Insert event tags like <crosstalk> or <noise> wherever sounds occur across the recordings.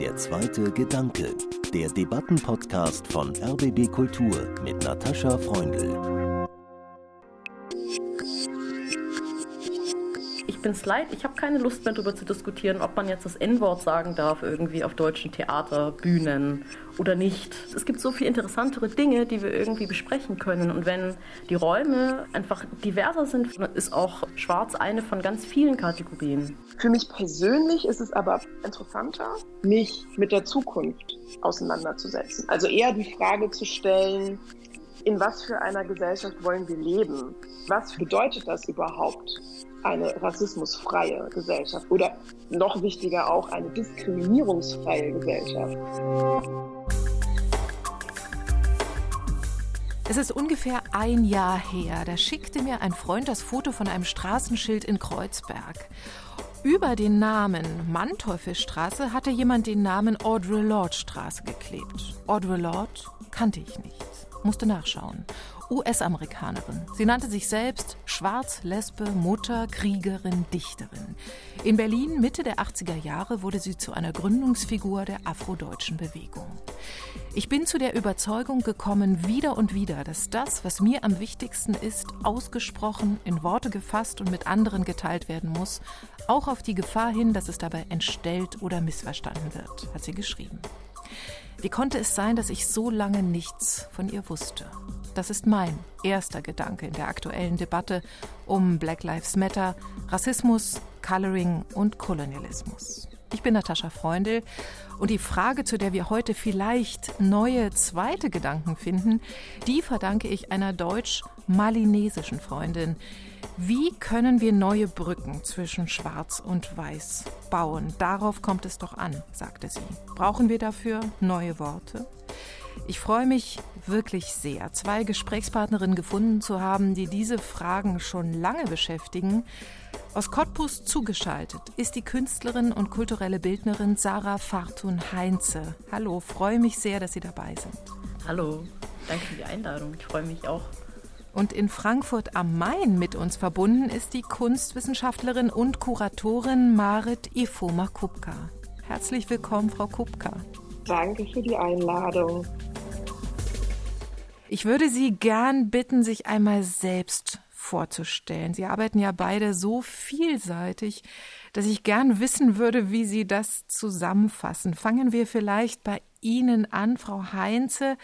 Der zweite Gedanke, der Debattenpodcast von RBB Kultur mit Natascha Freundl. Ich bin's leid, ich habe keine Lust mehr darüber zu diskutieren, ob man jetzt das N-Wort sagen darf irgendwie auf deutschen Theaterbühnen oder nicht. Es gibt so viele interessantere Dinge, die wir irgendwie besprechen können. Und wenn die Räume einfach diverser sind, ist auch Schwarz eine von ganz vielen Kategorien. Für mich persönlich ist es aber interessanter, mich mit der Zukunft auseinanderzusetzen. Also eher die Frage zu stellen, in was für einer Gesellschaft wollen wir leben? Was bedeutet das überhaupt? Eine rassismusfreie Gesellschaft oder noch wichtiger auch eine diskriminierungsfreie Gesellschaft. Es ist ungefähr ein Jahr her, da schickte mir ein Freund das Foto von einem Straßenschild in Kreuzberg. Über den Namen Manteuffelstraße hatte jemand den Namen Audre Lorde Straße geklebt. Audre Lorde kannte ich nicht, musste nachschauen. US-Amerikanerin. Sie nannte sich selbst Schwarz, Lesbe, Mutter, Kriegerin, Dichterin. In Berlin Mitte der 80er Jahre wurde sie zu einer Gründungsfigur der afrodeutschen Bewegung. Ich bin zu der Überzeugung gekommen, wieder und wieder, dass das, was mir am wichtigsten ist, ausgesprochen, in Worte gefasst und mit anderen geteilt werden muss, auch auf die Gefahr hin, dass es dabei entstellt oder missverstanden wird, hat sie geschrieben. Wie konnte es sein, dass ich so lange nichts von ihr wusste? Das ist mein erster Gedanke in der aktuellen Debatte um Black Lives Matter, Rassismus, Coloring und Kolonialismus. Ich bin Natascha Freundl und die Frage, zu der wir heute vielleicht neue zweite Gedanken finden, die verdanke ich einer deutsch-malinesischen Freundin. Wie können wir neue Brücken zwischen Schwarz und Weiß bauen? Darauf kommt es doch an, sagte sie. Brauchen wir dafür neue Worte? Ich freue mich wirklich sehr, zwei Gesprächspartnerinnen gefunden zu haben, die diese Fragen schon lange beschäftigen. Aus Cottbus zugeschaltet ist die Künstlerin und kulturelle Bildnerin Sarah Fartun Heinze. Hallo, freue mich sehr, dass Sie dabei sind. Hallo, danke für die Einladung. Ich freue mich auch. Und in Frankfurt am Main mit uns verbunden ist die Kunstwissenschaftlerin und Kuratorin Marit Ifoma Kupka. Herzlich willkommen, Frau Kupka. Danke für die Einladung. Ich würde Sie gern bitten, sich einmal selbst vorzustellen. Sie arbeiten ja beide so vielseitig, dass ich gern wissen würde, wie Sie das zusammenfassen. Fangen wir vielleicht bei Ihnen an, Frau Heinze.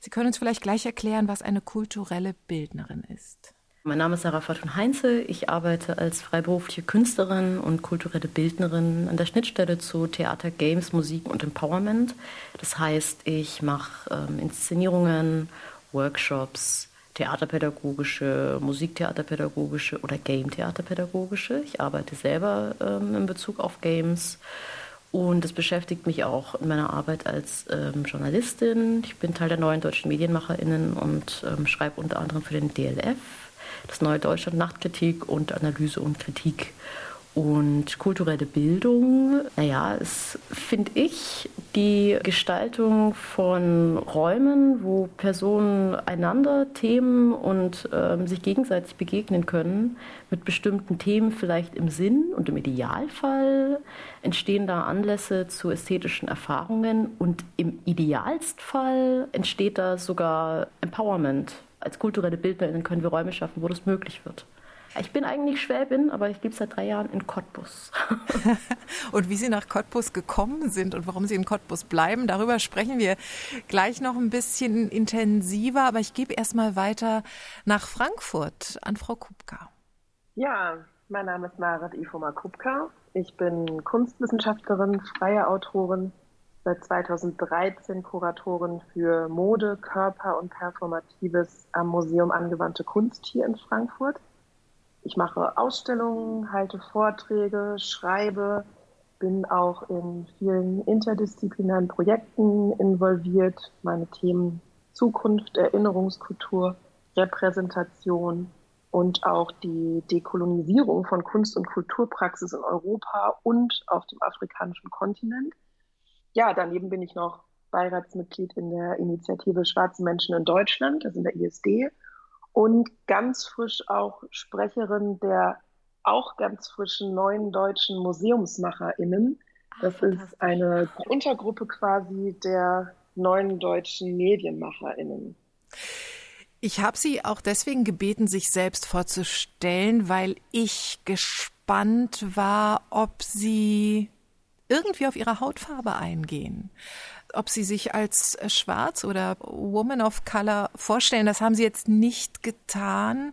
Sie können uns vielleicht gleich erklären, was eine kulturelle Bildnerin ist. Mein Name ist Sarah Fatun Heinze. Ich arbeite als freiberufliche Künstlerin und kulturelle Bildnerin an der Schnittstelle zu Theater, Games, Musik und Empowerment. Das heißt, ich mache ähm, Inszenierungen Workshops, theaterpädagogische, musiktheaterpädagogische oder Game-theaterpädagogische. Ich arbeite selber ähm, in Bezug auf Games und das beschäftigt mich auch in meiner Arbeit als ähm, Journalistin. Ich bin Teil der neuen deutschen MedienmacherInnen und ähm, schreibe unter anderem für den DLF, das Neue Deutschland Nachtkritik und Analyse und Kritik. Und kulturelle Bildung, naja, ist, finde ich, die Gestaltung von Räumen, wo Personen einander Themen und ähm, sich gegenseitig begegnen können, mit bestimmten Themen vielleicht im Sinn und im Idealfall entstehen da Anlässe zu ästhetischen Erfahrungen und im Idealstfall entsteht da sogar Empowerment. Als kulturelle Bildnerinnen können wir Räume schaffen, wo das möglich wird. Ich bin eigentlich Schwäbin, aber ich lebe seit drei Jahren in Cottbus. <laughs> und wie Sie nach Cottbus gekommen sind und warum Sie in Cottbus bleiben, darüber sprechen wir gleich noch ein bisschen intensiver. Aber ich gebe erst mal weiter nach Frankfurt an Frau Kupka. Ja, mein Name ist Marit Ifoma Kupka. Ich bin Kunstwissenschaftlerin, freie Autorin, seit 2013 Kuratorin für Mode, Körper und Performatives am Museum Angewandte Kunst hier in Frankfurt. Ich mache Ausstellungen, halte Vorträge, schreibe, bin auch in vielen interdisziplinären Projekten involviert. Meine Themen Zukunft, Erinnerungskultur, Repräsentation und auch die Dekolonisierung von Kunst- und Kulturpraxis in Europa und auf dem afrikanischen Kontinent. Ja, daneben bin ich noch Beiratsmitglied in der Initiative Schwarze Menschen in Deutschland, das ist in der ISD und ganz frisch auch Sprecherin der auch ganz frischen neuen deutschen MuseumsmacherInnen, Das Ach, ist eine Untergruppe quasi der neuen deutschen MedienmacherInnen. Ich habe Sie auch deswegen gebeten, sich selbst vorzustellen, weil ich gespannt war, ob Sie irgendwie auf Ihre Hautfarbe eingehen. Ob Sie sich als schwarz oder Woman of Color vorstellen, das haben Sie jetzt nicht getan.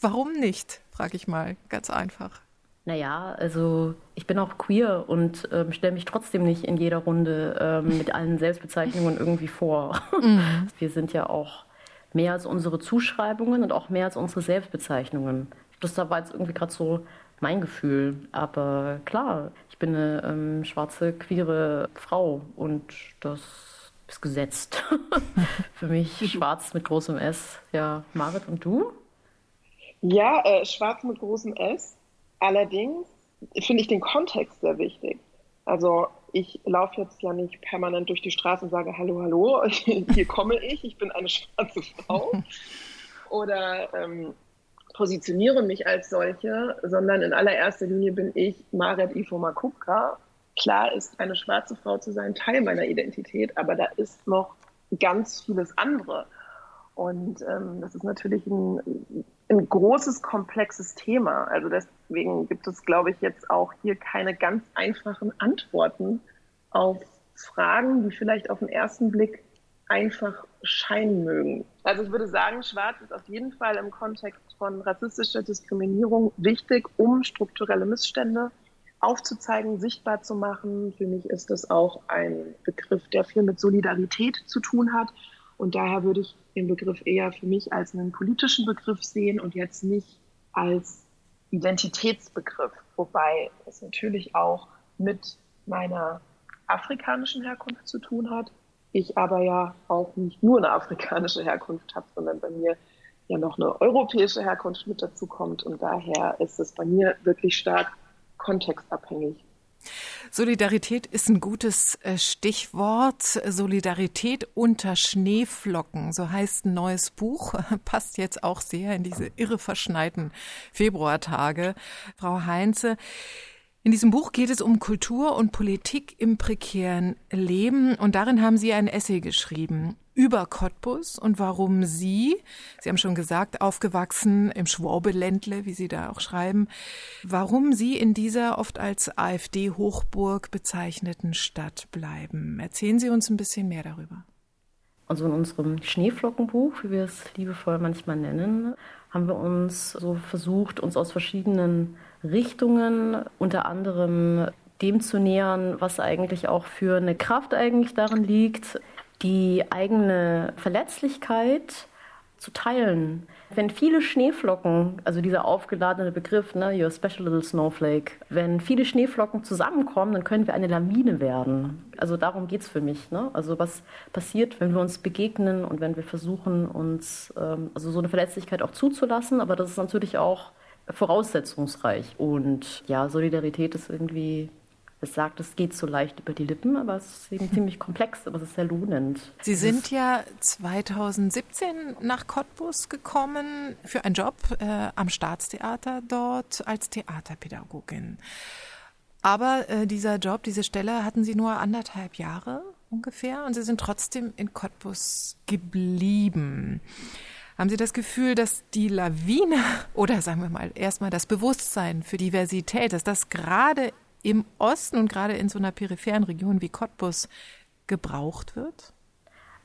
Warum nicht, frage ich mal, ganz einfach. Naja, also ich bin auch queer und ähm, stelle mich trotzdem nicht in jeder Runde ähm, mit allen Selbstbezeichnungen irgendwie vor. Mhm. <laughs> Wir sind ja auch mehr als unsere Zuschreibungen und auch mehr als unsere Selbstbezeichnungen. Das war jetzt irgendwie gerade so mein Gefühl. Aber klar, ich bin eine ähm, schwarze, queere Frau und das ist gesetzt. <laughs> Für mich schwarz mit großem S. Ja, Marit und du? Ja, äh, schwarz mit großem S. Allerdings finde ich den Kontext sehr wichtig. Also ich laufe jetzt ja nicht permanent durch die Straße und sage, hallo, hallo, <laughs> hier komme ich, ich bin eine schwarze Frau. <laughs> Oder ähm, positioniere mich als solche, sondern in allererster Linie bin ich Maret Ifoma Kupka. Klar ist eine schwarze Frau zu sein Teil meiner Identität, aber da ist noch ganz vieles andere. Und ähm, das ist natürlich ein, ein großes, komplexes Thema. Also deswegen gibt es, glaube ich, jetzt auch hier keine ganz einfachen Antworten auf Fragen, die vielleicht auf den ersten Blick einfach scheinen mögen. Also ich würde sagen, Schwarz ist auf jeden Fall im Kontext von rassistischer Diskriminierung wichtig, um strukturelle Missstände aufzuzeigen, sichtbar zu machen. Für mich ist das auch ein Begriff, der viel mit Solidarität zu tun hat und daher würde ich den Begriff eher für mich als einen politischen Begriff sehen und jetzt nicht als Identitätsbegriff, wobei es natürlich auch mit meiner afrikanischen Herkunft zu tun hat. Ich aber ja auch nicht nur eine afrikanische Herkunft habe, sondern bei mir ja noch eine europäische Herkunft mit dazu kommt. Und daher ist es bei mir wirklich stark kontextabhängig. Solidarität ist ein gutes äh, Stichwort. Solidarität unter Schneeflocken, so heißt ein neues Buch, <laughs> passt jetzt auch sehr in diese irre verschneiten Februartage. Frau Heinze, in diesem Buch geht es um Kultur und Politik im prekären Leben und darin haben Sie ein Essay geschrieben über Cottbus und warum Sie, Sie haben schon gesagt, aufgewachsen im Schwabeländle, wie Sie da auch schreiben, warum Sie in dieser oft als AfD-Hochburg bezeichneten Stadt bleiben. Erzählen Sie uns ein bisschen mehr darüber. Also in unserem Schneeflockenbuch, wie wir es liebevoll manchmal nennen, haben wir uns so versucht, uns aus verschiedenen Richtungen, unter anderem dem zu nähern, was eigentlich auch für eine Kraft eigentlich darin liegt, die eigene Verletzlichkeit zu teilen. Wenn viele Schneeflocken, also dieser aufgeladene Begriff, ne, your special little snowflake, wenn viele Schneeflocken zusammenkommen, dann können wir eine Lawine werden. Also darum geht es für mich. Ne? Also was passiert, wenn wir uns begegnen und wenn wir versuchen, uns ähm, also so eine Verletzlichkeit auch zuzulassen, aber das ist natürlich auch voraussetzungsreich. Und ja, Solidarität ist irgendwie es sagt, es geht so leicht über die Lippen, aber es ist eben <laughs> ziemlich komplex, aber es ist sehr lohnend. Sie sind ja 2017 nach Cottbus gekommen für einen Job äh, am Staatstheater dort als Theaterpädagogin. Aber äh, dieser Job, diese Stelle hatten Sie nur anderthalb Jahre ungefähr und Sie sind trotzdem in Cottbus geblieben. Haben Sie das Gefühl, dass die Lawine <laughs> oder sagen wir mal erstmal das Bewusstsein für Diversität, dass das gerade im Osten und gerade in so einer peripheren Region wie Cottbus gebraucht wird?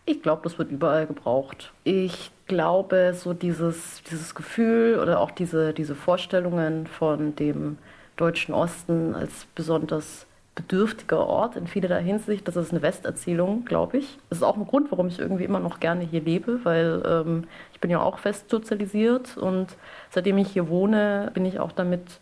Ich glaube, das wird überall gebraucht. Ich glaube, so dieses, dieses Gefühl oder auch diese, diese Vorstellungen von dem deutschen Osten als besonders bedürftiger Ort in vielerlei Hinsicht, das ist eine Westerzählung, glaube ich. Das ist auch ein Grund, warum ich irgendwie immer noch gerne hier lebe, weil ähm, ich bin ja auch fest sozialisiert und seitdem ich hier wohne, bin ich auch damit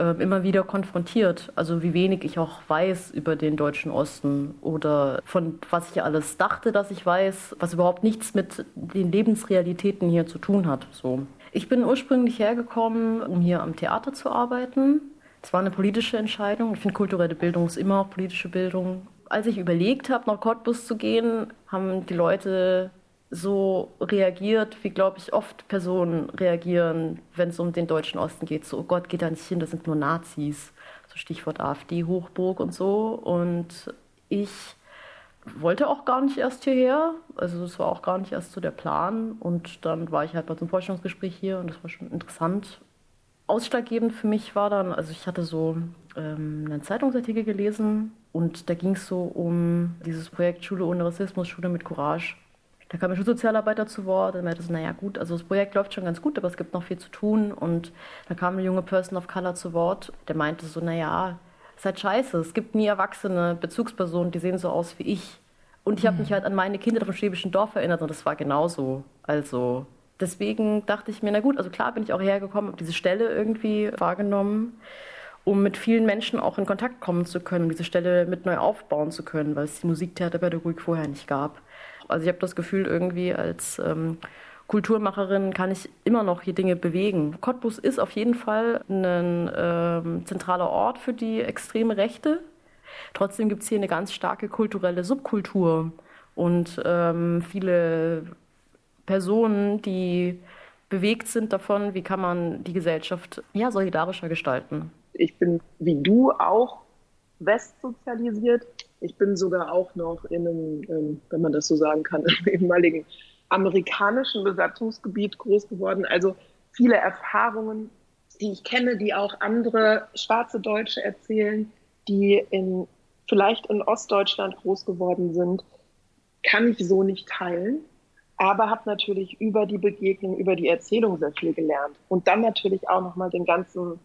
ähm, immer wieder konfrontiert. Also wie wenig ich auch weiß über den deutschen Osten oder von was ich alles dachte, dass ich weiß, was überhaupt nichts mit den Lebensrealitäten hier zu tun hat. So. Ich bin ursprünglich hergekommen, um hier am Theater zu arbeiten. Es war eine politische Entscheidung. Ich finde, kulturelle Bildung ist immer auch politische Bildung. Als ich überlegt habe, nach Cottbus zu gehen, haben die Leute so reagiert, wie, glaube ich, oft Personen reagieren, wenn es um den deutschen Osten geht. So, oh Gott, geht da nicht hin, das sind nur Nazis. So Stichwort AfD-Hochburg und so. Und ich wollte auch gar nicht erst hierher. Also es war auch gar nicht erst so der Plan. Und dann war ich halt bei so einem Vorstellungsgespräch hier und das war schon interessant. Ausschlaggebend für mich war dann, also ich hatte so ähm, einen Zeitungsartikel gelesen und da ging es so um dieses Projekt Schule ohne Rassismus, Schule mit Courage. Da kam ein Schulsozialarbeiter zu Wort und meinte so, naja gut, also das Projekt läuft schon ganz gut, aber es gibt noch viel zu tun. Und da kam eine junge Person of Color zu Wort, der meinte so, naja, ist halt scheiße, es gibt nie erwachsene Bezugspersonen, die sehen so aus wie ich. Und ich habe mhm. mich halt an meine Kinder vom schwäbischen Dorf erinnert und das war genauso. Also deswegen dachte ich mir, na gut, also klar bin ich auch hergekommen, habe diese Stelle irgendwie wahrgenommen, um mit vielen Menschen auch in Kontakt kommen zu können, um diese Stelle mit neu aufbauen zu können, weil es die Musiktheaterpädagogik vorher nicht gab. Also ich habe das Gefühl, irgendwie als ähm, Kulturmacherin kann ich immer noch hier Dinge bewegen. Cottbus ist auf jeden Fall ein ähm, zentraler Ort für die extreme Rechte. Trotzdem gibt es hier eine ganz starke kulturelle Subkultur und ähm, viele Personen, die bewegt sind davon, wie kann man die Gesellschaft ja, solidarischer gestalten. Ich bin wie du auch westsozialisiert. Ich bin sogar auch noch in einem, ähm, wenn man das so sagen kann, <laughs> im ehemaligen amerikanischen Besatzungsgebiet groß geworden. Also viele Erfahrungen, die ich kenne, die auch andere schwarze Deutsche erzählen, die in, vielleicht in Ostdeutschland groß geworden sind, kann ich so nicht teilen. Aber habe natürlich über die Begegnung, über die Erzählung sehr viel gelernt. Und dann natürlich auch nochmal den ganzen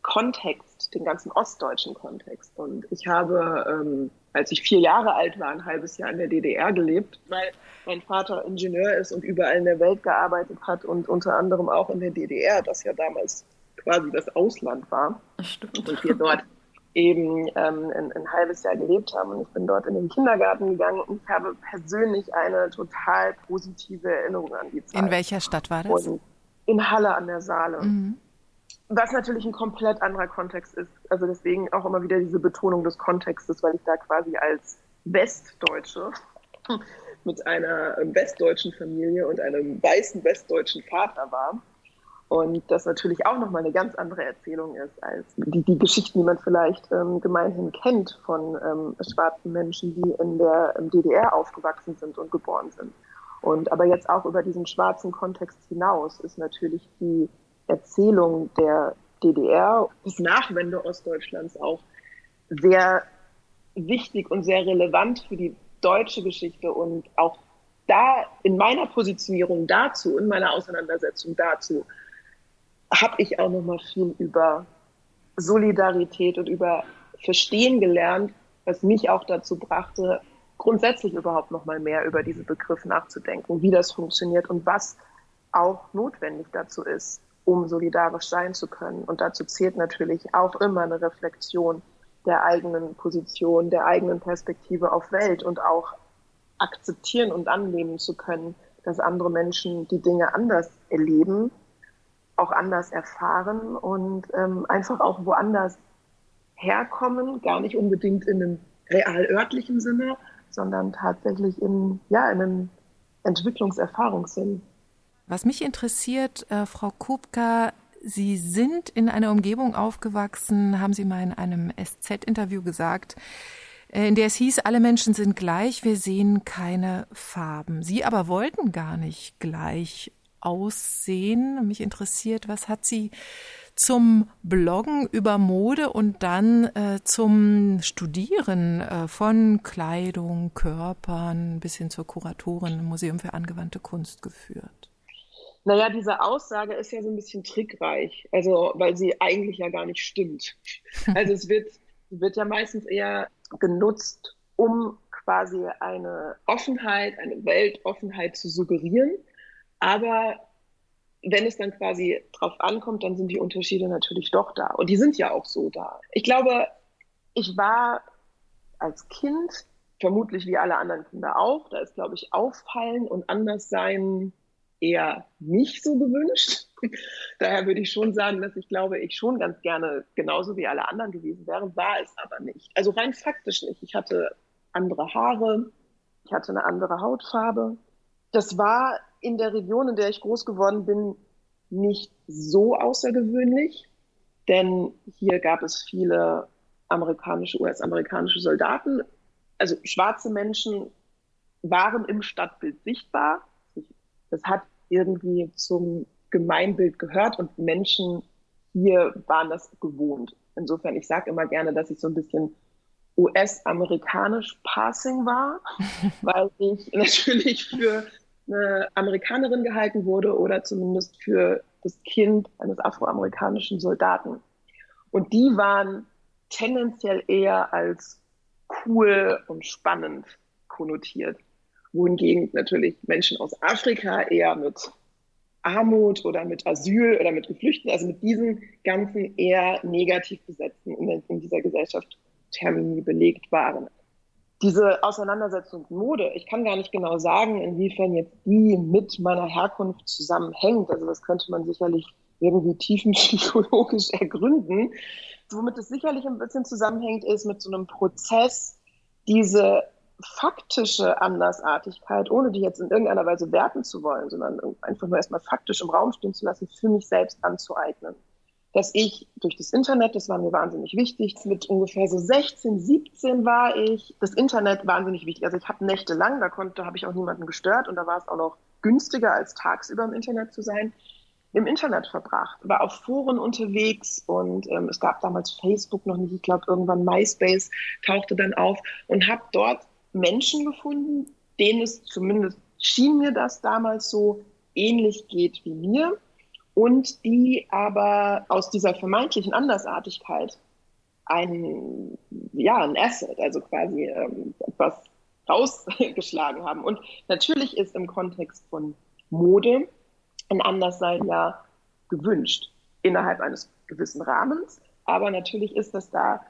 Kontext, den ganzen ostdeutschen Kontext. Und ich habe, ähm, als ich vier Jahre alt war, ein halbes Jahr in der DDR gelebt, weil mein Vater Ingenieur ist und überall in der Welt gearbeitet hat und unter anderem auch in der DDR, das ja damals quasi das Ausland war. Stimmt. Und wir dort eben ähm, ein, ein, halbes Jahr gelebt haben. Und ich bin dort in den Kindergarten gegangen und ich habe persönlich eine total positive Erinnerung an die Zeit. In welcher Stadt war das? Und in Halle an der Saale. Mhm. Was natürlich ein komplett anderer Kontext ist. Also deswegen auch immer wieder diese Betonung des Kontextes, weil ich da quasi als Westdeutsche <laughs> mit einer westdeutschen Familie und einem weißen westdeutschen Vater war. Und das natürlich auch nochmal eine ganz andere Erzählung ist als die, die Geschichten, die man vielleicht ähm, gemeinhin kennt von ähm, schwarzen Menschen, die in der ähm, DDR aufgewachsen sind und geboren sind. Und aber jetzt auch über diesen schwarzen Kontext hinaus ist natürlich die Erzählung der DDR, des Nachwende Ostdeutschlands auch sehr wichtig und sehr relevant für die deutsche Geschichte und auch da in meiner Positionierung dazu, in meiner Auseinandersetzung dazu, habe ich auch noch mal viel über Solidarität und über Verstehen gelernt, was mich auch dazu brachte, grundsätzlich überhaupt noch mal mehr über diesen Begriff nachzudenken, wie das funktioniert und was auch notwendig dazu ist, um solidarisch sein zu können. Und dazu zählt natürlich auch immer eine Reflexion der eigenen Position, der eigenen Perspektive auf Welt und auch akzeptieren und annehmen zu können, dass andere Menschen die Dinge anders erleben, auch anders erfahren und ähm, einfach auch woanders herkommen, gar nicht unbedingt in einem real örtlichen Sinne, sondern tatsächlich in, ja, in einem Entwicklungserfahrungssinn. Was mich interessiert, äh, Frau Kupka, Sie sind in einer Umgebung aufgewachsen, haben Sie mal in einem SZ-Interview gesagt, äh, in der es hieß, alle Menschen sind gleich, wir sehen keine Farben. Sie aber wollten gar nicht gleich aussehen. Mich interessiert, was hat Sie zum Bloggen über Mode und dann äh, zum Studieren äh, von Kleidung, Körpern bis hin zur Kuratorin im Museum für angewandte Kunst geführt? Naja, diese Aussage ist ja so ein bisschen trickreich, also weil sie eigentlich ja gar nicht stimmt. <laughs> Also es wird, wird ja meistens eher genutzt, um quasi eine Offenheit, eine Weltoffenheit zu suggerieren. Aber wenn es dann quasi drauf ankommt, dann sind die Unterschiede natürlich doch da. Und die sind ja auch so da. Ich glaube, ich war als Kind, vermutlich wie alle anderen Kinder auch, da ist, glaube ich, Auffallen und Anderssein eher nicht so gewünscht. <laughs> Daher würde ich schon sagen, dass ich glaube, ich schon ganz gerne genauso wie alle anderen gewesen wäre, war es aber nicht. Also rein faktisch nicht. Ich hatte andere Haare, ich hatte eine andere Hautfarbe. Das war in der Region, in der ich groß geworden bin, nicht so außergewöhnlich. denn hier gab es viele amerikanische, US-amerikanische Soldaten. Also schwarze Menschen waren im Stadtbild sichtbar. Das hat irgendwie zum Gemeinbild gehört und Menschen hier waren das gewohnt. Insofern, ich sage immer gerne, dass ich so ein bisschen US-amerikanisch Passing war, <laughs> weil ich natürlich für eine Amerikanerin gehalten wurde oder zumindest für das Kind eines afroamerikanischen Soldaten. Und die waren tendenziell eher als cool und spannend konnotiert. Wohingegen natürlich Menschen aus Afrika eher mit Armut oder mit Asyl oder mit Geflüchteten, also mit diesen ganzen eher negativ besetzten in, in dieser Gesellschaft Termini belegt waren. Diese Auseinandersetzung Mode, ich kann gar nicht genau sagen, inwiefern jetzt die mit meiner Herkunft zusammenhängt. Also das könnte man sicherlich irgendwie tiefenpsychologisch <laughs> ergründen. Womit es sicherlich ein bisschen zusammenhängt, ist mit so einem Prozess, diese faktische Andersartigkeit, ohne die jetzt in irgendeiner Weise werten zu wollen, sondern einfach nur erstmal faktisch im Raum stehen zu lassen, für mich selbst anzueignen dass ich durch das Internet, das war mir wahnsinnig wichtig, mit ungefähr so 16, 17 war ich, das Internet wahnsinnig wichtig. Also ich habe nächtelang, da konnte, habe ich auch niemanden gestört und da war es auch noch günstiger als tagsüber im Internet zu sein, im Internet verbracht, war auf Foren unterwegs und ähm, es gab damals Facebook noch nicht, ich glaube irgendwann MySpace tauchte dann auf und habe dort Menschen gefunden, denen es zumindest schien mir das damals so ähnlich geht wie mir und die aber aus dieser vermeintlichen Andersartigkeit ein, ja, ein Asset, also quasi ähm, etwas rausgeschlagen haben. Und natürlich ist im Kontext von Mode ein Anderssein ja gewünscht innerhalb eines gewissen Rahmens. Aber natürlich ist das da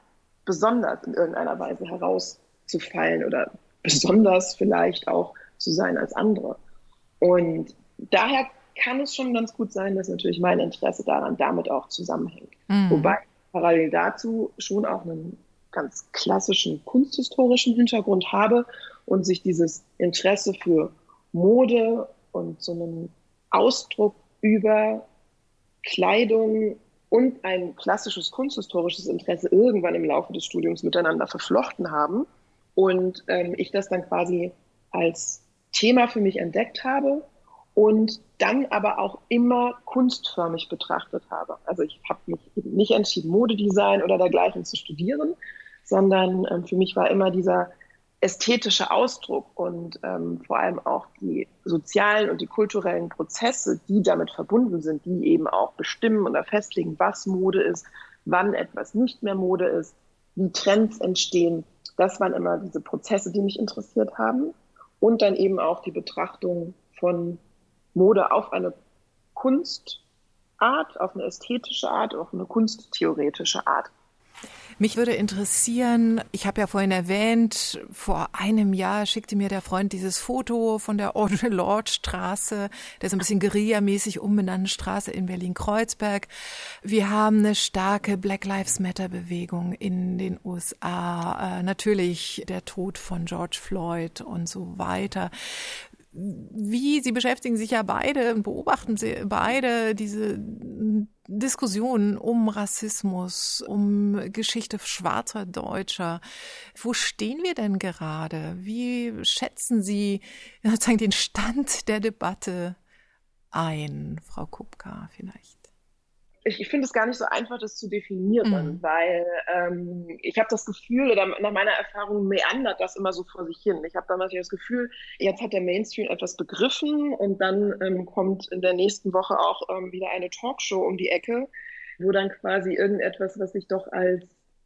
besonders in irgendeiner Weise herauszufallen oder besonders vielleicht auch zu sein als andere. Und daher kann es schon ganz gut sein, dass natürlich mein Interesse daran damit auch zusammenhängt. Mhm. Wobei parallel dazu schon auch einen ganz klassischen kunsthistorischen Hintergrund habe und sich dieses Interesse für Mode und so einen Ausdruck über Kleidung und ein klassisches kunsthistorisches Interesse irgendwann im Laufe des Studiums miteinander verflochten haben und ähm, ich das dann quasi als Thema für mich entdeckt habe und dann aber auch immer kunstförmig betrachtet habe. Also ich habe mich nicht entschieden, Modedesign oder dergleichen zu studieren, sondern ähm, für mich war immer dieser ästhetische Ausdruck und ähm, vor allem auch die sozialen und die kulturellen Prozesse, die damit verbunden sind, die eben auch bestimmen oder festlegen, was Mode ist, wann etwas nicht mehr Mode ist, wie Trends entstehen. Das waren immer diese Prozesse, die mich interessiert haben. Und dann eben auch die Betrachtung von Mode auf eine Kunstart, auf eine ästhetische Art, auf eine kunsttheoretische Art. Mich würde interessieren, ich habe ja vorhin erwähnt, vor einem Jahr schickte mir der Freund dieses Foto von der Audre Lorde Straße, der so ein bisschen Guerilla-mäßig umbenannten Straße in Berlin-Kreuzberg. Wir haben eine starke Black Lives Matter Bewegung in den USA. Äh, natürlich der Tod von George Floyd und so weiter wie Sie beschäftigen sich ja beide und beobachten Sie beide diese Diskussionen um Rassismus, um Geschichte schwarzer Deutscher. Wo stehen wir denn gerade? Wie schätzen Sie sozusagen den Stand der Debatte ein, Frau Kupka vielleicht? Ich, ich finde es gar nicht so einfach, das zu definieren, mhm. weil ähm, ich habe das Gefühl, oder nach meiner Erfahrung meandert das immer so vor sich hin. Ich habe damals das Gefühl, jetzt hat der Mainstream etwas begriffen und dann ähm, kommt in der nächsten Woche auch ähm, wieder eine Talkshow um die Ecke, wo dann quasi irgendetwas, was sich doch als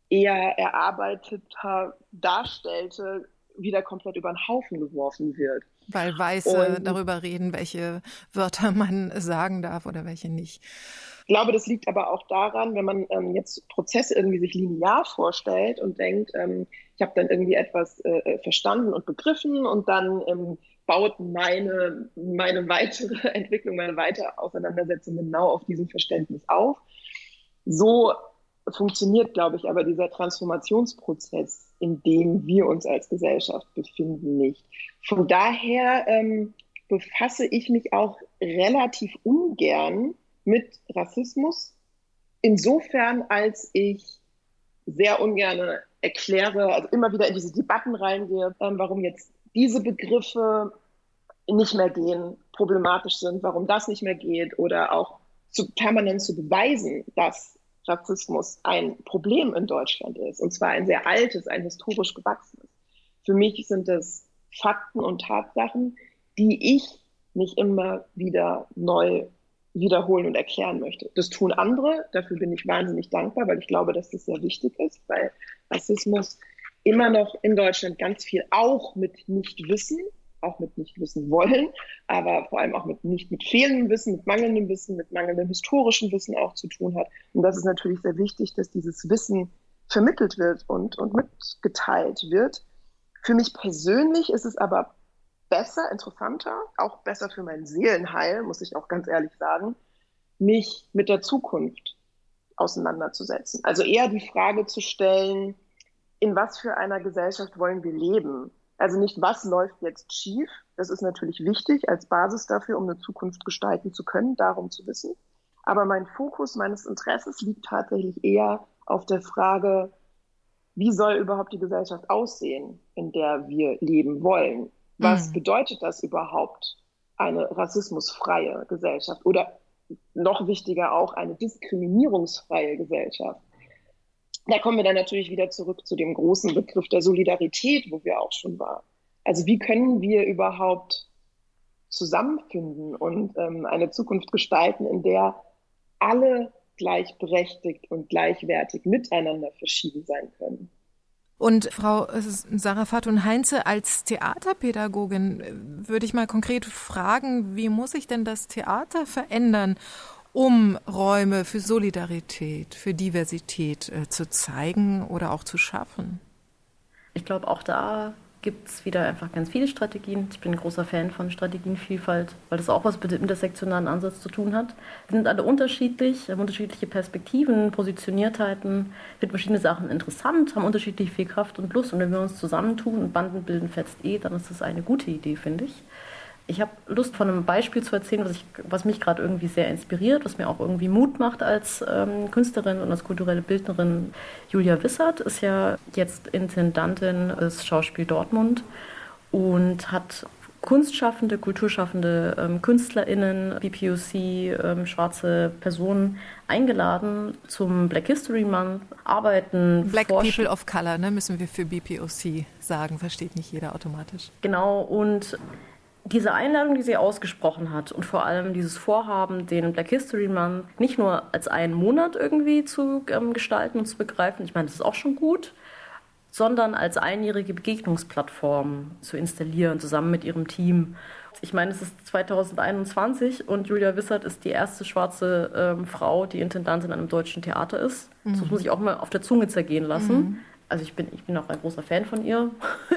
eher erarbeiteter darstellte, wieder komplett über den Haufen geworfen wird. Weil Weiße und, darüber reden, welche Wörter man sagen darf oder welche nicht. Ich glaube, das liegt aber auch daran, wenn man ähm, jetzt Prozesse irgendwie sich linear vorstellt und denkt, ähm, ich habe dann irgendwie etwas äh, äh, verstanden und begriffen und dann ähm, baut meine, meine weitere <laughs> Entwicklung, meine weitere Auseinandersetzung genau auf diesem Verständnis auf. So funktioniert, glaube ich, aber dieser Transformationsprozess, in dem wir uns als Gesellschaft befinden, nicht. Von daher ähm, befasse ich mich auch relativ ungern mit Rassismus insofern, als ich sehr ungern erkläre, also immer wieder in diese Debatten reingehe, ähm, warum jetzt diese Begriffe nicht mehr gehen, problematisch sind, warum das nicht mehr geht oder auch zu, permanent zu beweisen, dass Rassismus ein Problem in Deutschland ist, und zwar ein sehr altes, ein historisch gewachsenes. Für mich sind es Fakten und Tatsachen, die ich nicht immer wieder neu wiederholen und erklären möchte. Das tun andere, dafür bin ich wahnsinnig dankbar, weil ich glaube, dass das sehr wichtig ist, weil Rassismus immer noch in Deutschland ganz viel auch mit Nichtwissen, auch mit Nichtwissen wollen, aber vor allem auch mit nicht mit fehlendem Wissen, mit mangelndem Wissen, mit mangelndem historischem Wissen auch zu tun hat. Und das ist natürlich sehr wichtig, dass dieses Wissen vermittelt wird und, und mitgeteilt wird. Für mich persönlich ist es aber besser, interessanter, auch besser für mein Seelenheil, muss ich auch ganz ehrlich sagen, mich mit der Zukunft auseinanderzusetzen. Also eher die Frage zu stellen, in was für einer Gesellschaft wollen wir leben? Also nicht, was läuft jetzt schief? Das ist natürlich wichtig als Basis dafür, um eine Zukunft gestalten zu können, darum zu wissen. Aber mein Fokus meines Interesses liegt tatsächlich eher auf der Frage, wie soll überhaupt die Gesellschaft aussehen, in der wir leben wollen? Was mhm. bedeutet das überhaupt, eine rassismusfreie Gesellschaft oder noch wichtiger auch eine diskriminierungsfreie Gesellschaft? Da kommen wir dann natürlich wieder zurück zu dem großen Begriff der Solidarität, wo wir auch schon waren. Also wie können wir überhaupt zusammenfinden und ähm, eine Zukunft gestalten, in der alle gleichberechtigt und gleichwertig miteinander verschieden sein können? Und Frau Sarah Fatun Heinze, als Theaterpädagogin äh, würde ich mal konkret fragen, wie muss sich denn das Theater verändern, um Räume für Solidarität, für Diversität äh, zu zeigen oder auch zu schaffen? Ich glaube, auch da gibt es wieder einfach ganz viele Strategien. Ich bin ein großer Fan von Strategienvielfalt, weil das auch was mit dem intersektionalen Ansatz zu tun hat. Die sind alle unterschiedlich, haben unterschiedliche Perspektiven, Positioniertheiten, finden verschiedene Sachen interessant, haben unterschiedlich viel Kraft und Lust. Und wenn wir uns zusammentun und Banden bilden fetzt eh, dann ist das eine gute Idee, finde ich. Ich habe Lust, von einem Beispiel zu erzählen, was, ich, was mich gerade irgendwie sehr inspiriert, was mir auch irgendwie Mut macht als ähm, Künstlerin und als kulturelle Bildnerin. Julia Wissert ist ja jetzt Intendantin des Schauspiel Dortmund und hat Kunstschaffende, kulturschaffende ähm, KünstlerInnen, BPOC, ähm, schwarze Personen eingeladen zum Black History Month, arbeiten. Black People of Color, ne, müssen wir für BPOC sagen, versteht nicht jeder automatisch. Genau, und diese Einladung, die sie ausgesprochen hat und vor allem dieses Vorhaben, den Black History Month nicht nur als einen Monat irgendwie zu ähm, gestalten und zu begreifen, ich meine, das ist auch schon gut, sondern als einjährige Begegnungsplattform zu installieren, zusammen mit ihrem Team. Ich meine, es ist 2021 und Julia Wissert ist die erste schwarze ähm, Frau, die Intendantin in einem deutschen Theater ist. Mhm. Das muss ich auch mal auf der Zunge zergehen lassen. Mhm also ich bin, ich bin auch ein großer Fan von ihr,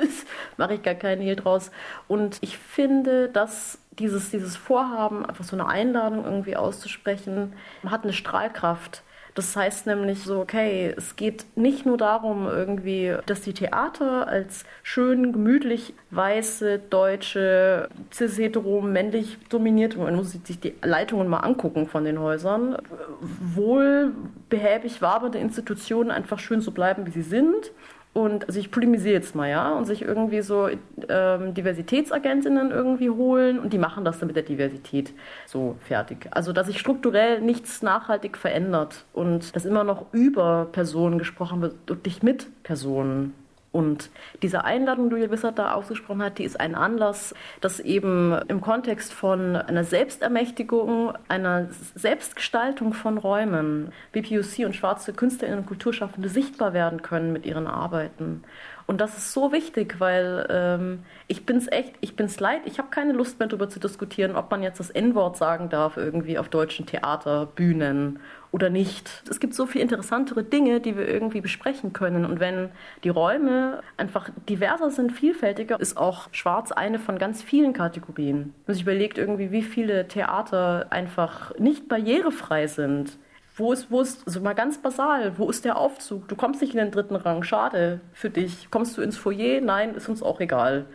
<laughs> mache ich gar keinen Hehl draus. Und ich finde, dass dieses, dieses Vorhaben, einfach so eine Einladung irgendwie auszusprechen, hat eine Strahlkraft. Das heißt nämlich so, okay, es geht nicht nur darum, irgendwie, dass die Theater als schön, gemütlich, weiße, deutsche, cis-hetero, männlich dominiert, man muss sich die Leitungen mal angucken von den Häusern, wohl behäbig wabernde Institutionen einfach schön so bleiben, wie sie sind und also ich polemisiere jetzt mal, ja, und sich irgendwie so ähm, Diversitätsagentinnen irgendwie holen und die machen das dann mit der Diversität so fertig. Also dass sich strukturell nichts nachhaltig verändert und dass immer noch über Personen gesprochen wird und nicht mit Personen. Und diese Einladung, die Wissert da ausgesprochen hat, die ist ein Anlass, dass eben im Kontext von einer Selbstermächtigung, einer Selbstgestaltung von Räumen BPUC und schwarze Künstlerinnen und Kulturschaffende sichtbar werden können mit ihren Arbeiten. Und das ist so wichtig, weil ähm, ich bin's echt, ich bin's leid, ich habe keine Lust mehr darüber zu diskutieren, ob man jetzt das N-Wort sagen darf irgendwie auf deutschen Theaterbühnen oder nicht. Es gibt so viel interessantere Dinge, die wir irgendwie besprechen können. Und wenn die Räume einfach diverser sind, vielfältiger, ist auch Schwarz eine von ganz vielen Kategorien. Man sich überlegt irgendwie, wie viele Theater einfach nicht barrierefrei sind. Wo ist, wo ist, also mal ganz basal, wo ist der Aufzug? Du kommst nicht in den dritten Rang, schade für dich. Kommst du ins Foyer? Nein, ist uns auch egal.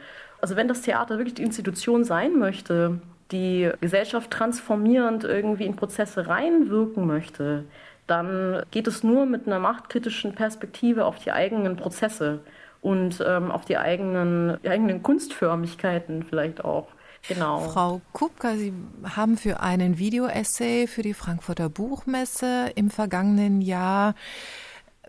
Also wenn das Theater wirklich die Institution sein möchte, die Gesellschaft transformierend irgendwie in Prozesse reinwirken möchte, dann geht es nur mit einer machtkritischen Perspektive auf die eigenen Prozesse und ähm, auf die eigenen, die eigenen Kunstförmigkeiten vielleicht auch. Genau. Frau Kupka, Sie haben für einen Video-Essay für die Frankfurter Buchmesse im vergangenen Jahr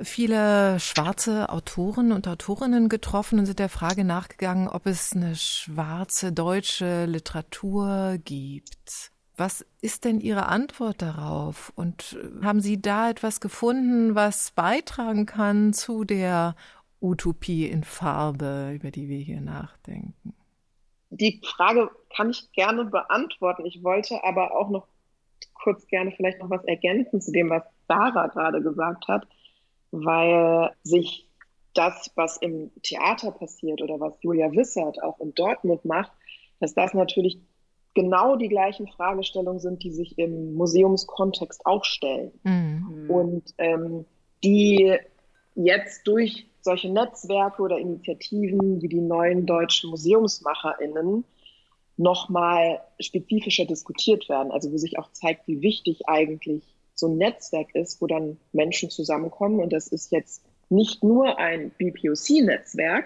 viele schwarze Autoren und Autorinnen getroffen und sind der Frage nachgegangen, ob es eine schwarze deutsche Literatur gibt. Was ist denn Ihre Antwort darauf? Und haben Sie da etwas gefunden, was beitragen kann zu der Utopie in Farbe, über die wir hier nachdenken? Die Frage kann ich gerne beantworten. Ich wollte aber auch noch kurz gerne vielleicht noch was ergänzen zu dem, was Sarah gerade gesagt hat weil sich das, was im Theater passiert oder was Julia Wissert auch in Dortmund macht, dass das natürlich genau die gleichen Fragestellungen sind, die sich im Museumskontext auch stellen. Mhm. Und ähm, die jetzt durch solche Netzwerke oder Initiativen wie die neuen deutschen MuseumsmacherInnen nochmal spezifischer diskutiert werden. Also wo sich auch zeigt, wie wichtig eigentlich so ein Netzwerk ist, wo dann Menschen zusammenkommen. Und das ist jetzt nicht nur ein BPOC-Netzwerk,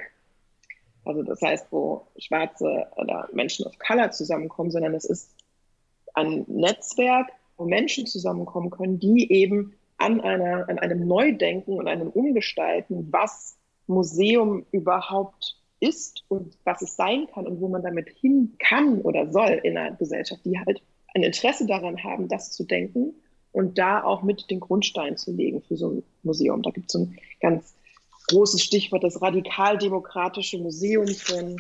also das heißt, wo Schwarze oder Menschen of Color zusammenkommen, sondern es ist ein Netzwerk, wo Menschen zusammenkommen können, die eben an, einer, an einem Neudenken und einem Umgestalten, was Museum überhaupt ist und was es sein kann und wo man damit hin kann oder soll in einer Gesellschaft, die halt ein Interesse daran haben, das zu denken und da auch mit den Grundstein zu legen für so ein Museum. Da gibt es so ein ganz großes Stichwort, das radikaldemokratische Museum von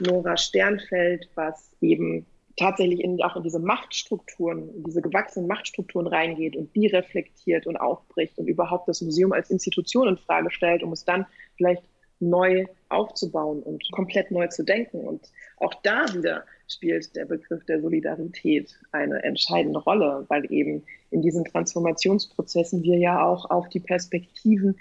Nora Sternfeld, was eben tatsächlich in, auch in diese Machtstrukturen, in diese gewachsenen Machtstrukturen reingeht und die reflektiert und aufbricht und überhaupt das Museum als Institution in Frage stellt, um es dann vielleicht neu aufzubauen und komplett neu zu denken. Und auch da wieder spielt der Begriff der Solidarität eine entscheidende Rolle, weil eben in diesen Transformationsprozessen wir ja auch auf die Perspektiven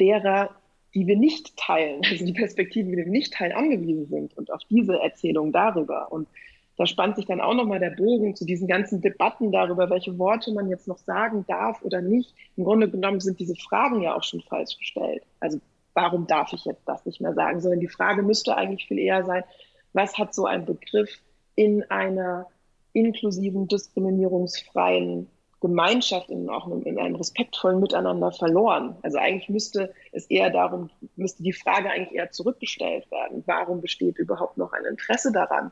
derer, die wir nicht teilen, <laughs> also die Perspektiven, die wir nicht teilen, angewiesen sind und auf diese Erzählung darüber. Und da spannt sich dann auch nochmal der Bogen zu diesen ganzen Debatten darüber, welche Worte man jetzt noch sagen darf oder nicht. Im Grunde genommen sind diese Fragen ja auch schon falsch gestellt. Also warum darf ich jetzt das nicht mehr sagen, sondern die Frage müsste eigentlich viel eher sein, was hat so ein Begriff in einer inklusiven, diskriminierungsfreien Gemeinschaft, in, auch in einem respektvollen Miteinander verloren. Also eigentlich müsste es eher darum, müsste die Frage eigentlich eher zurückgestellt werden. Warum besteht überhaupt noch ein Interesse daran,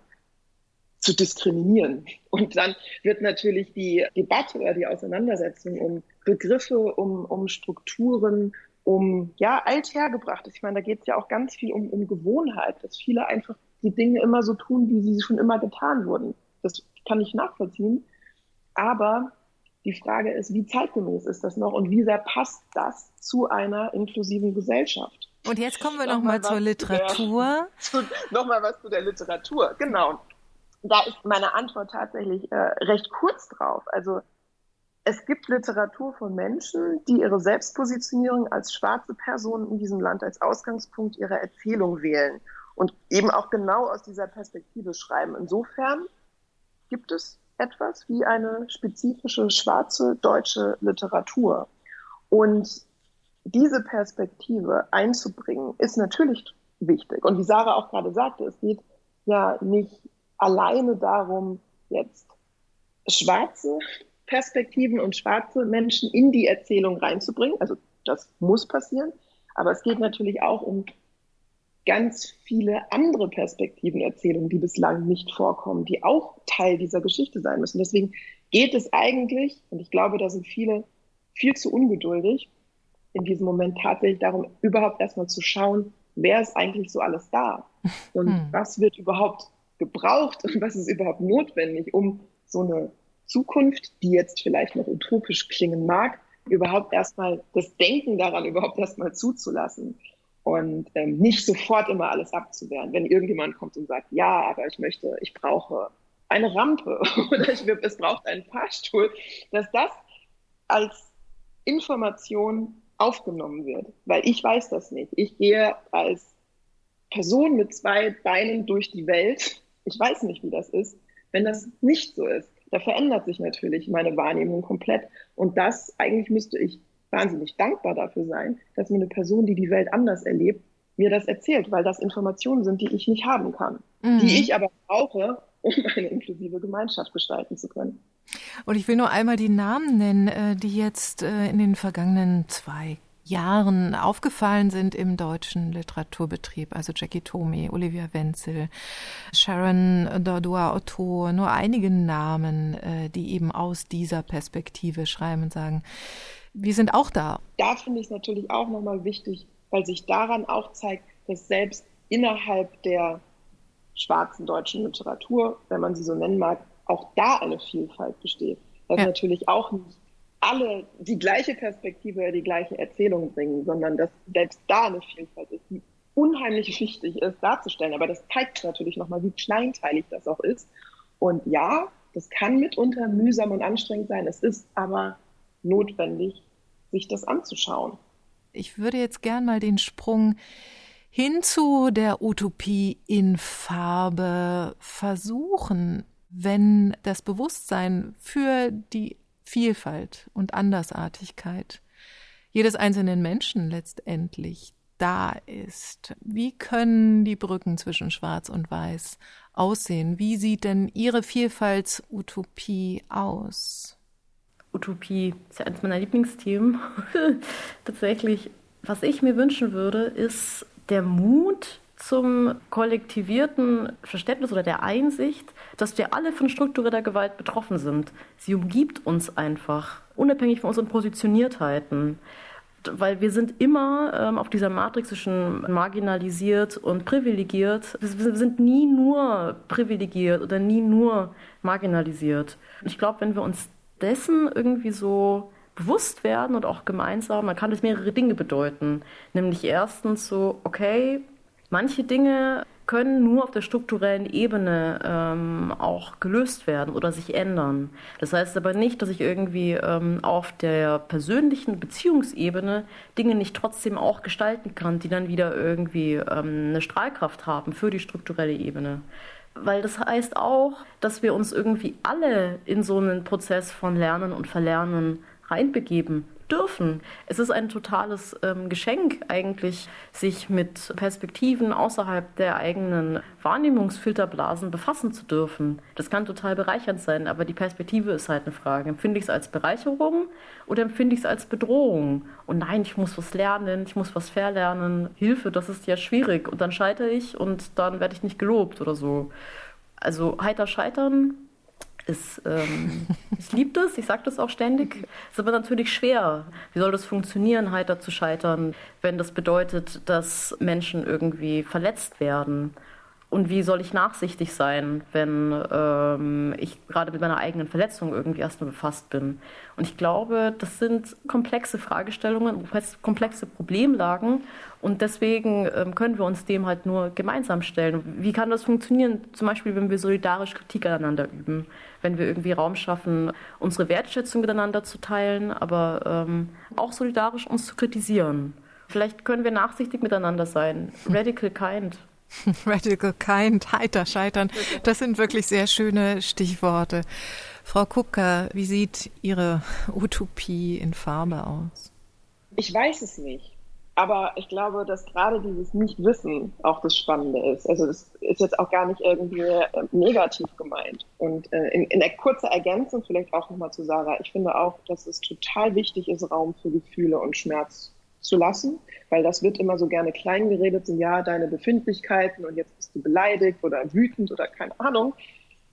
zu diskriminieren? Und dann wird natürlich die Debatte oder die Auseinandersetzung um Begriffe, um, um Strukturen, um ja althergebrachtes. Ich meine, da geht es ja auch ganz viel um, um Gewohnheit, dass viele einfach die Dinge immer so tun, wie sie schon immer getan wurden. Das kann ich nachvollziehen. Aber die Frage ist, wie zeitgemäß ist das noch und wie sehr passt das zu einer inklusiven Gesellschaft? Und jetzt kommen wir nochmal noch zur Literatur. <laughs> Nochmal was zu der Literatur, genau. Da ist meine Antwort tatsächlich äh, recht kurz drauf. Also es gibt Literatur von Menschen, die ihre Selbstpositionierung als schwarze Personen in diesem Land als Ausgangspunkt ihrer Erzählung wählen und eben auch genau aus dieser Perspektive schreiben. Insofern gibt es etwas wie eine spezifische schwarze deutsche Literatur. Und diese Perspektive einzubringen, ist natürlich wichtig. Und wie Sarah auch gerade sagte, es geht ja nicht alleine darum, jetzt schwarze Perspektiven und schwarze Menschen in die Erzählung reinzubringen. Also das muss passieren. Aber es geht natürlich auch um ganz viele andere Perspektiven, Erzählungen, die bislang nicht vorkommen, die auch Teil dieser Geschichte sein müssen. Deswegen geht es eigentlich, und ich glaube, da sind viele viel zu ungeduldig, in diesem Moment tatsächlich darum, überhaupt erstmal zu schauen, wer ist eigentlich so alles da und hm. was wird überhaupt gebraucht und was ist überhaupt notwendig, um so eine Zukunft, die jetzt vielleicht noch utopisch klingen mag, überhaupt erstmal das Denken daran überhaupt erstmal zuzulassen und ähm, nicht sofort immer alles abzuwehren. Wenn irgendjemand kommt und sagt, ja, aber ich möchte, ich brauche eine Rampe <laughs> oder ich, es braucht einen Fahrstuhl, dass das als Information aufgenommen wird, weil ich weiß das nicht. Ich gehe als Person mit zwei Beinen durch die Welt. Ich weiß nicht, wie das ist, wenn das nicht so ist. da verändert sich natürlich meine Wahrnehmung komplett. Und das eigentlich müsste ich wahnsinnig dankbar dafür sein, dass mir eine Person, die die Welt anders erlebt, mir das erzählt, weil das Informationen sind, die ich nicht haben kann, mhm. die ich aber brauche, um <laughs> eine inklusive Gemeinschaft gestalten zu können. Und ich will nur einmal die Namen nennen, äh, die jetzt äh, in den vergangenen zwei Jahren aufgefallen sind im deutschen Literaturbetrieb. Also Jackie Tome, Olivia Wenzel, Sharon Dordua Otto, nur einige Namen, äh, die eben aus dieser Perspektive schreiben und sagen, wir sind auch da. Da finde ich es natürlich auch nochmal wichtig, weil sich daran auch zeigt, dass selbst innerhalb der schwarzen deutschen Literatur, wenn man sie so nennen mag, auch da eine Vielfalt besteht. Dass ja. natürlich auch nicht alle die gleiche Perspektive die gleiche Erzählung bringen, sondern dass selbst da eine Vielfalt ist, die unheimlich wichtig ist darzustellen. Aber das zeigt natürlich nochmal, wie kleinteilig das auch ist. Und ja, das kann mitunter mühsam und anstrengend sein. Es ist aber notwendig, sich das anzuschauen. Ich würde jetzt gern mal den Sprung hin zu der Utopie in Farbe versuchen, wenn das Bewusstsein für die Vielfalt und Andersartigkeit jedes einzelnen Menschen letztendlich da ist. Wie können die Brücken zwischen Schwarz und Weiß aussehen? Wie sieht denn Ihre Vielfaltsutopie aus? Utopie ist ja eines meiner Lieblingsthemen. <laughs> Tatsächlich, was ich mir wünschen würde, ist der Mut zum kollektivierten Verständnis oder der Einsicht, dass wir alle von struktureller Gewalt betroffen sind. Sie umgibt uns einfach, unabhängig von unseren Positioniertheiten. Weil wir sind immer ähm, auf dieser Matrix zwischen marginalisiert und privilegiert. Wir sind nie nur privilegiert oder nie nur marginalisiert. Ich glaube, wenn wir uns dessen irgendwie so bewusst werden und auch gemeinsam, dann kann das mehrere Dinge bedeuten. Nämlich erstens so, okay, manche Dinge können nur auf der strukturellen Ebene ähm, auch gelöst werden oder sich ändern. Das heißt aber nicht, dass ich irgendwie ähm, auf der persönlichen Beziehungsebene Dinge nicht trotzdem auch gestalten kann, die dann wieder irgendwie ähm, eine Strahlkraft haben für die strukturelle Ebene. Weil das heißt auch, dass wir uns irgendwie alle in so einen Prozess von Lernen und Verlernen reinbegeben dürfen. Es ist ein totales ähm, Geschenk eigentlich, sich mit Perspektiven außerhalb der eigenen Wahrnehmungsfilterblasen befassen zu dürfen. Das kann total bereichernd sein, aber die Perspektive ist halt eine Frage. Empfinde ich es als Bereicherung oder empfinde ich es als Bedrohung? Und nein, ich muss was lernen, ich muss was verlernen. Hilfe, das ist ja schwierig. Und dann scheitere ich und dann werde ich nicht gelobt oder so. Also heiter scheitern ist, ähm, ich liebe das, ich sage das auch ständig. Ist aber natürlich schwer. Wie soll das funktionieren, heiter zu scheitern, wenn das bedeutet, dass Menschen irgendwie verletzt werden? Und wie soll ich nachsichtig sein, wenn ähm, ich gerade mit meiner eigenen Verletzung irgendwie erstmal befasst bin? Und ich glaube, das sind komplexe Fragestellungen, komplexe Problemlagen. Und deswegen ähm, können wir uns dem halt nur gemeinsam stellen. Wie kann das funktionieren? Zum Beispiel, wenn wir solidarisch Kritik aneinander üben, wenn wir irgendwie Raum schaffen, unsere Wertschätzung miteinander zu teilen, aber ähm, auch solidarisch uns zu kritisieren. Vielleicht können wir nachsichtig miteinander sein. Radical kind. <laughs> Radical kind, heiter scheitern. Das sind wirklich sehr schöne Stichworte. Frau Kupka, wie sieht Ihre Utopie in Farbe aus? Ich weiß es nicht. Aber ich glaube, dass gerade dieses Nichtwissen auch das Spannende ist. Also das ist jetzt auch gar nicht irgendwie äh, negativ gemeint. Und äh, in, in der kurzen Ergänzung vielleicht auch nochmal zu Sarah. Ich finde auch, dass es total wichtig ist, Raum für Gefühle und Schmerz zu lassen, weil das wird immer so gerne klein geredet, so ja, deine Befindlichkeiten und jetzt bist du beleidigt oder wütend oder keine Ahnung.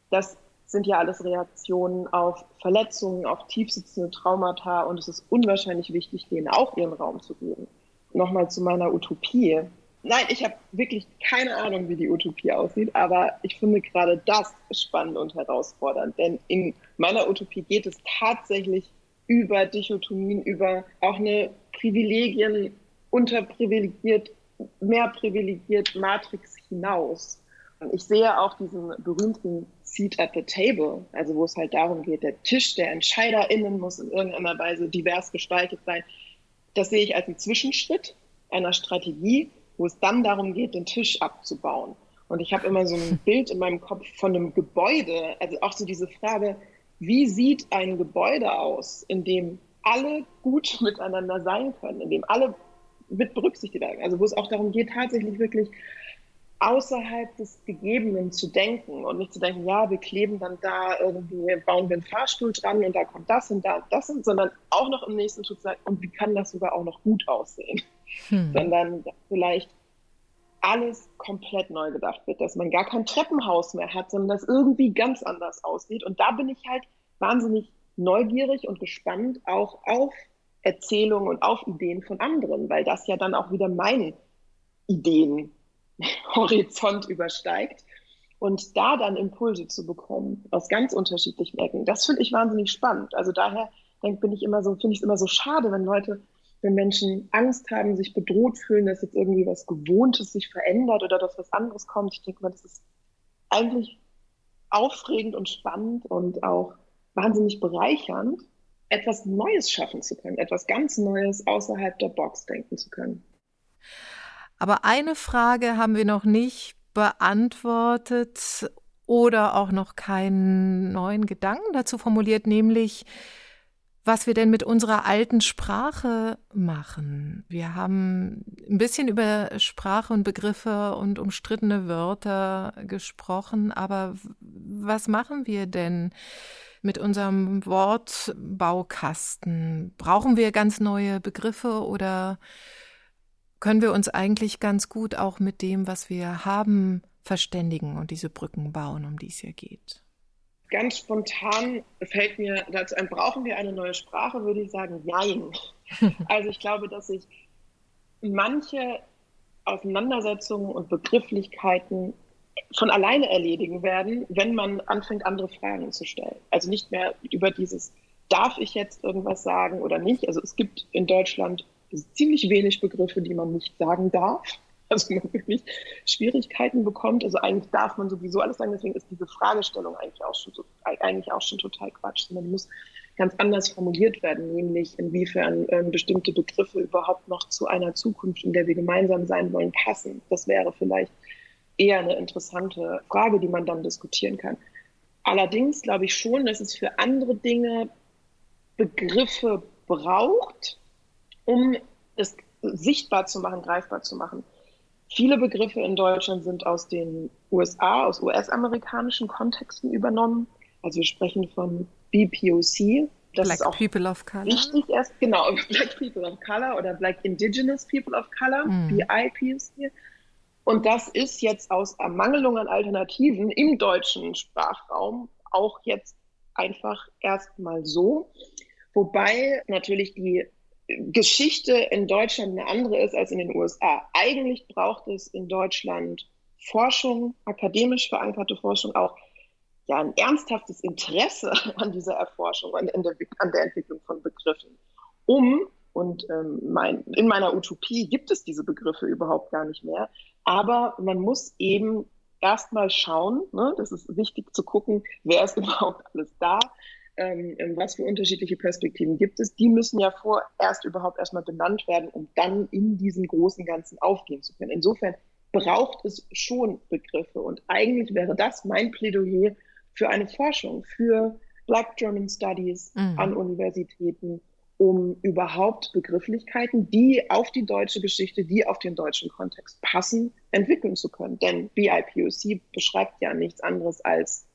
Das sind ja alles Reaktionen auf Verletzungen, auf tiefsitzende Traumata und es ist unwahrscheinlich wichtig, denen auch ihren Raum zu geben. Nochmal zu meiner Utopie. Nein, ich habe wirklich keine Ahnung, wie die Utopie aussieht, aber ich finde gerade das spannend und herausfordernd, denn in meiner Utopie geht es tatsächlich über Dichotomien, über auch eine Privilegien, unterprivilegiert, mehr privilegiert Matrix hinaus. Und ich sehe auch diesen berühmten Seat at the Table, also wo es halt darum geht, der Tisch der EntscheiderInnen muss in irgendeiner Weise divers gestaltet sein. Das sehe ich als einen Zwischenschritt einer Strategie, wo es dann darum geht, den Tisch abzubauen. Und ich habe immer so ein <laughs> Bild in meinem Kopf von einem Gebäude, also auch so diese Frage, wie sieht ein Gebäude aus, in dem alle gut <laughs> miteinander sein können, in dem alle mit berücksichtigt werden. Also wo es auch darum geht, tatsächlich wirklich außerhalb des Gegebenen zu denken und nicht zu denken, ja, wir kleben dann da irgendwie, bauen wir einen Fahrstuhl dran und da kommt das und da und das, und, sondern auch noch im nächsten Schritt sagen, und wie kann das sogar auch noch gut aussehen? Hm. Sondern vielleicht alles komplett neu gedacht wird, dass man gar kein Treppenhaus mehr hat, sondern das irgendwie ganz anders aussieht. Und da bin ich halt wahnsinnig neugierig und gespannt auch auf Erzählungen und auf Ideen von anderen, weil das ja dann auch wieder mein Ideenhorizont <laughs> übersteigt. Und da dann Impulse zu bekommen aus ganz unterschiedlichen Ecken, das finde ich wahnsinnig spannend. Also daher denk, ich immer so, finde ich es immer so schade, wenn Leute, wenn Menschen Angst haben, sich bedroht fühlen, dass jetzt irgendwie was Gewohntes sich verändert oder dass was anderes kommt. Ich denke mal, das ist eigentlich aufregend und spannend und auch wahnsinnig bereichernd, etwas Neues schaffen zu können, etwas ganz Neues außerhalb der Box denken zu können. Aber eine Frage haben wir noch nicht beantwortet oder auch noch keinen neuen Gedanken dazu formuliert, nämlich was wir denn mit unserer alten Sprache machen. Wir haben ein bisschen über Sprache und Begriffe und umstrittene Wörter gesprochen, aber was machen wir denn mit unserem Wortbaukasten? Brauchen wir ganz neue Begriffe oder können wir uns eigentlich ganz gut auch mit dem, was wir haben, verständigen und diese Brücken bauen, um die es hier geht? Ganz spontan fällt mir dazu ein, brauchen wir eine neue Sprache, würde ich sagen, nein. <laughs> Also ich glaube, dass sich manche Auseinandersetzungen und Begrifflichkeiten von alleine erledigen werden, wenn man anfängt, andere Fragen zu stellen. Also nicht mehr über dieses, darf ich jetzt irgendwas sagen oder nicht? Also es gibt in Deutschland ziemlich wenig Begriffe, die man nicht sagen darf. <laughs> Also man wirklich Schwierigkeiten bekommt. Also eigentlich darf man sowieso alles sagen. Deswegen ist diese Fragestellung eigentlich auch schon, eigentlich auch schon total Quatsch. Sondern muss ganz anders formuliert werden, nämlich inwiefern ähm, bestimmte Begriffe überhaupt noch zu einer Zukunft, in der wir gemeinsam sein wollen, passen. Das wäre vielleicht eher eine interessante Frage, die man dann diskutieren kann. Allerdings glaube ich schon, dass es für andere Dinge Begriffe braucht, um es sichtbar zu machen, greifbar zu machen. Viele Begriffe in Deutschland sind aus den USA, aus US-amerikanischen Kontexten übernommen. Also wir sprechen von BPOC. Das Black ist auch People of Color. Wichtig erst, genau, <laughs> Black People of Color oder Black Indigenous People of Color, mm. BIPOC. Und das ist jetzt aus Ermangelung an Alternativen im deutschen Sprachraum auch jetzt einfach erstmal so. Wobei natürlich die Geschichte in Deutschland eine andere ist als in den USA. Eigentlich braucht es in Deutschland Forschung, akademisch verankerte Forschung, auch ja ein ernsthaftes Interesse an dieser Erforschung, an an der Entwicklung von Begriffen, um und ähm, mein, in meiner Utopie gibt es diese Begriffe überhaupt gar nicht mehr. Aber man muss eben erstmal schauen, ne, das ist wichtig zu gucken, wer ist <laughs> überhaupt alles da, ähm, was für unterschiedliche Perspektiven gibt es. Die müssen ja vorerst überhaupt erstmal benannt werden, um dann in diesen großen Ganzen aufgehen zu können. Insofern braucht es schon Begriffe. Und eigentlich wäre das mein Plädoyer für eine Forschung, für Black German Studies mhm. an Universitäten, um überhaupt Begrifflichkeiten, die auf die deutsche Geschichte, die auf den deutschen Kontext passen, entwickeln zu können. Denn BIPOC beschreibt ja nichts anderes als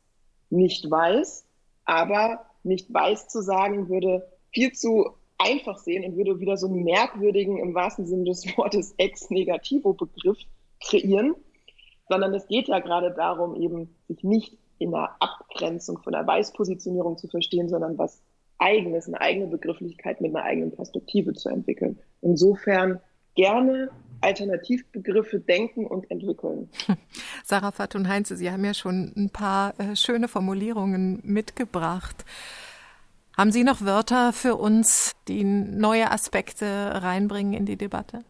nicht weiß, aber nicht weiß zu sagen, würde viel zu einfach sehen und würde wieder so einen merkwürdigen, im wahrsten Sinne des Wortes, ex-negativo-Begriff kreieren, sondern es geht ja gerade darum, eben sich nicht in einer Abgrenzung von der Weißpositionierung zu verstehen, sondern was eigenes, eine eigene Begrifflichkeit mit einer eigenen Perspektive zu entwickeln. Insofern gerne Alternativbegriffe denken und entwickeln. <laughs> Sarah Fatun Heinze, Sie haben ja schon ein paar äh, schöne Formulierungen mitgebracht. Haben Sie noch Wörter für uns, die neue Aspekte reinbringen in die Debatte?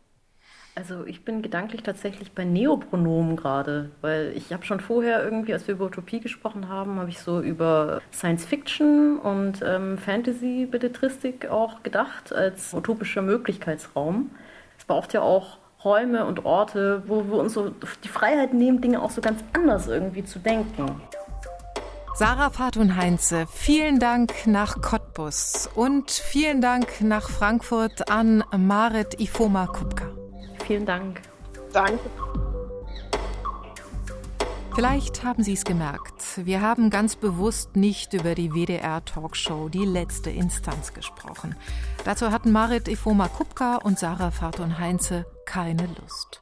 Also ich bin gedanklich tatsächlich bei Neopronomen gerade, weil ich habe schon vorher irgendwie, als wir über Utopie gesprochen haben, habe ich so über Science Fiction und ähm, Fantasy Belletristik auch gedacht als utopischer Möglichkeitsraum. Es braucht ja auch Räume und Orte, wo wir uns so die Freiheit nehmen, Dinge auch so ganz anders irgendwie zu denken. Sarah Fatun Heinze, vielen Dank nach Cottbus und vielen Dank nach Frankfurt an Marit Ifoma Kupka. Vielen Dank. Danke. Vielleicht haben Sie es gemerkt. Wir haben ganz bewusst nicht über die WDR-Talkshow Die letzte Instanz gesprochen. Dazu hatten Marit Ifoma Kupka und Sarah Fatun Heinze keine Lust.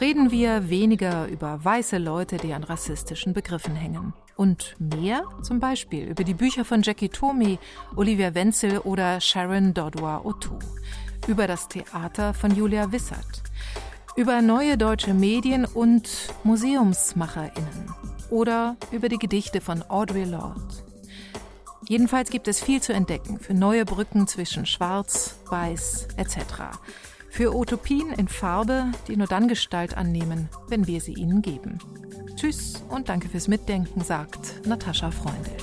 Reden wir weniger über weiße Leute, die an rassistischen Begriffen hängen. Und mehr zum Beispiel über die Bücher von Jackie Tomi, Olivia Wenzel oder Sharon Dodua Otto. Über das Theater von Julia Wissert über neue deutsche Medien und MuseumsmacherInnen oder über die Gedichte von Audre Lorde. Jedenfalls gibt es viel zu entdecken für neue Brücken zwischen Schwarz, Weiß etc. Für Utopien in Farbe, die nur dann Gestalt annehmen, wenn wir sie ihnen geben. Tschüss und danke fürs Mitdenken, sagt Natascha Freundl.